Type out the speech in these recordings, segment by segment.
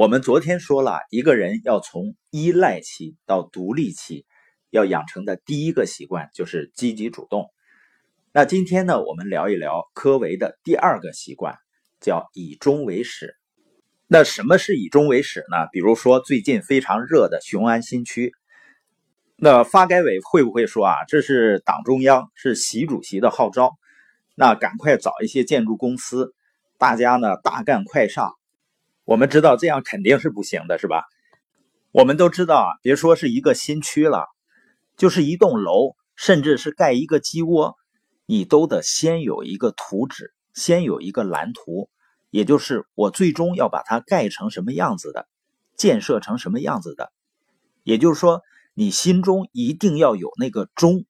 我们昨天说了一个人要从依赖期到独立期，要养成的第一个习惯就是积极主动。那今天呢，我们聊一聊科维的第二个习惯，叫以终为始。那什么是以终为始呢？比如说最近非常热的雄安新区，那发改委会不会说啊，这是党中央是习主席的号召，那赶快找一些建筑公司，大家呢大干快上。我们知道这样肯定是不行的，是吧？我们都知道啊，别说是一个新区了，就是一栋楼，甚至是盖一个鸡窝，你都得先有一个图纸，先有一个蓝图，也就是我最终要把它盖成什么样子的，建设成什么样子的。也就是说，你心中一定要有那个钟，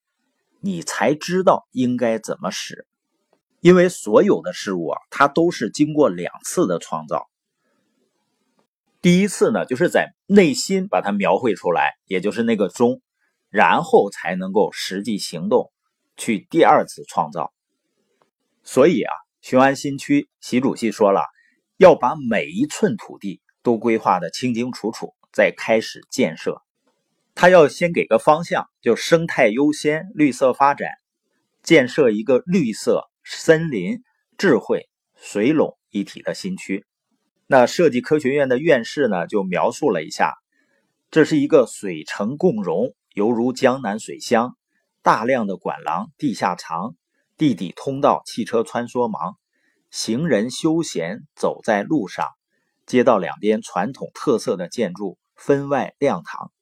你才知道应该怎么使。因为所有的事物啊，它都是经过两次的创造。第一次呢，就是在内心把它描绘出来，也就是那个钟，然后才能够实际行动去第二次创造。所以啊，雄安新区习主席说了，要把每一寸土地都规划的清清楚楚，再开始建设。他要先给个方向，就生态优先、绿色发展，建设一个绿色森林、智慧水垄一体的新区。那设计科学院的院士呢，就描述了一下，这是一个水城共融，犹如江南水乡，大量的管廊、地下藏、地底通道，汽车穿梭忙，行人休闲走在路上，街道两边传统特色的建筑分外亮堂，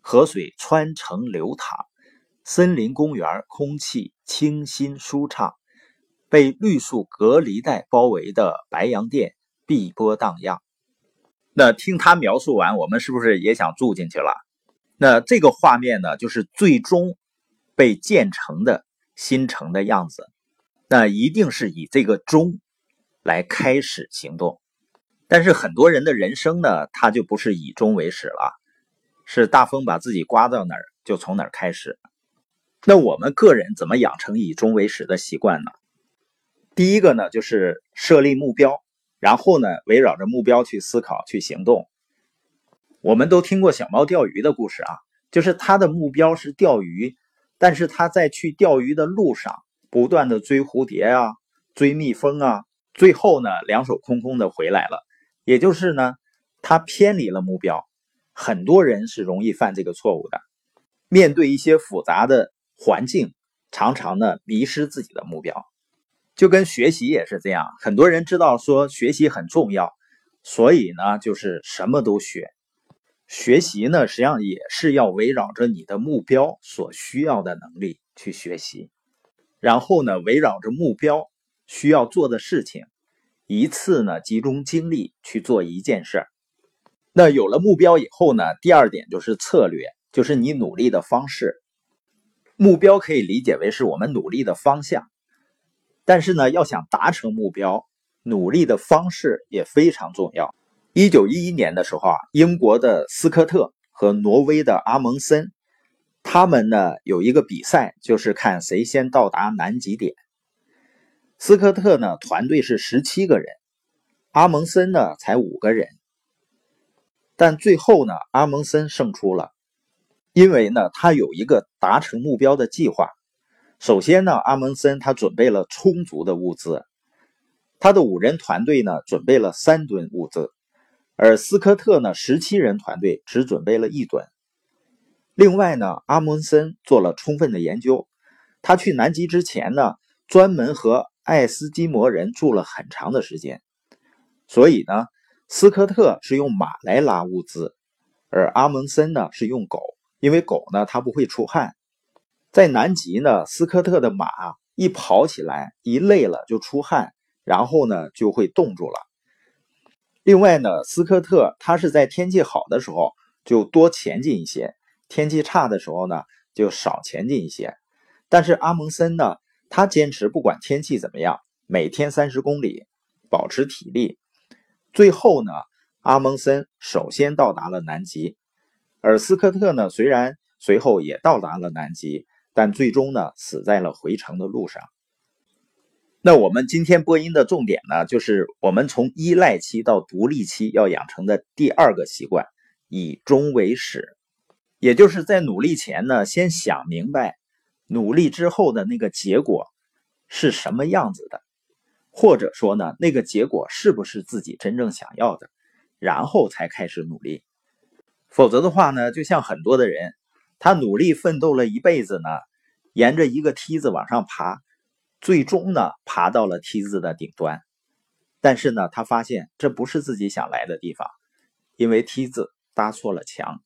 河水穿城流淌，森林公园空气清新舒畅，被绿树隔离带包围的白洋淀。碧波荡漾，那听他描述完，我们是不是也想住进去了？那这个画面呢，就是最终被建成的新城的样子。那一定是以这个钟来开始行动。但是很多人的人生呢，他就不是以终为始了，是大风把自己刮到哪儿就从哪儿开始。那我们个人怎么养成以终为始的习惯呢？第一个呢，就是设立目标。然后呢，围绕着目标去思考、去行动。我们都听过小猫钓鱼的故事啊，就是它的目标是钓鱼，但是它在去钓鱼的路上，不断的追蝴蝶啊、追蜜蜂啊，最后呢，两手空空的回来了。也就是呢，它偏离了目标。很多人是容易犯这个错误的，面对一些复杂的环境，常常呢，迷失自己的目标。就跟学习也是这样，很多人知道说学习很重要，所以呢，就是什么都学。学习呢，实际上也是要围绕着你的目标所需要的能力去学习，然后呢，围绕着目标需要做的事情，一次呢集中精力去做一件事儿。那有了目标以后呢，第二点就是策略，就是你努力的方式。目标可以理解为是我们努力的方向。但是呢，要想达成目标，努力的方式也非常重要。一九一一年的时候啊，英国的斯科特和挪威的阿蒙森，他们呢有一个比赛，就是看谁先到达南极点。斯科特呢团队是十七个人，阿蒙森呢才五个人。但最后呢，阿蒙森胜出了，因为呢他有一个达成目标的计划。首先呢，阿蒙森他准备了充足的物资，他的五人团队呢准备了三吨物资，而斯科特呢十七人团队只准备了一吨。另外呢，阿蒙森做了充分的研究，他去南极之前呢，专门和爱斯基摩人住了很长的时间，所以呢，斯科特是用马来拉物资，而阿蒙森呢是用狗，因为狗呢它不会出汗。在南极呢，斯科特的马一跑起来，一累了就出汗，然后呢就会冻住了。另外呢，斯科特他是在天气好的时候就多前进一些，天气差的时候呢就少前进一些。但是阿蒙森呢，他坚持不管天气怎么样，每天三十公里，保持体力。最后呢，阿蒙森首先到达了南极，而斯科特呢，虽然随后也到达了南极。但最终呢，死在了回城的路上。那我们今天播音的重点呢，就是我们从依赖期到独立期要养成的第二个习惯，以终为始，也就是在努力前呢，先想明白努力之后的那个结果是什么样子的，或者说呢，那个结果是不是自己真正想要的，然后才开始努力。否则的话呢，就像很多的人，他努力奋斗了一辈子呢，沿着一个梯子往上爬。最终呢，爬到了梯子的顶端，但是呢，他发现这不是自己想来的地方，因为梯子搭错了墙。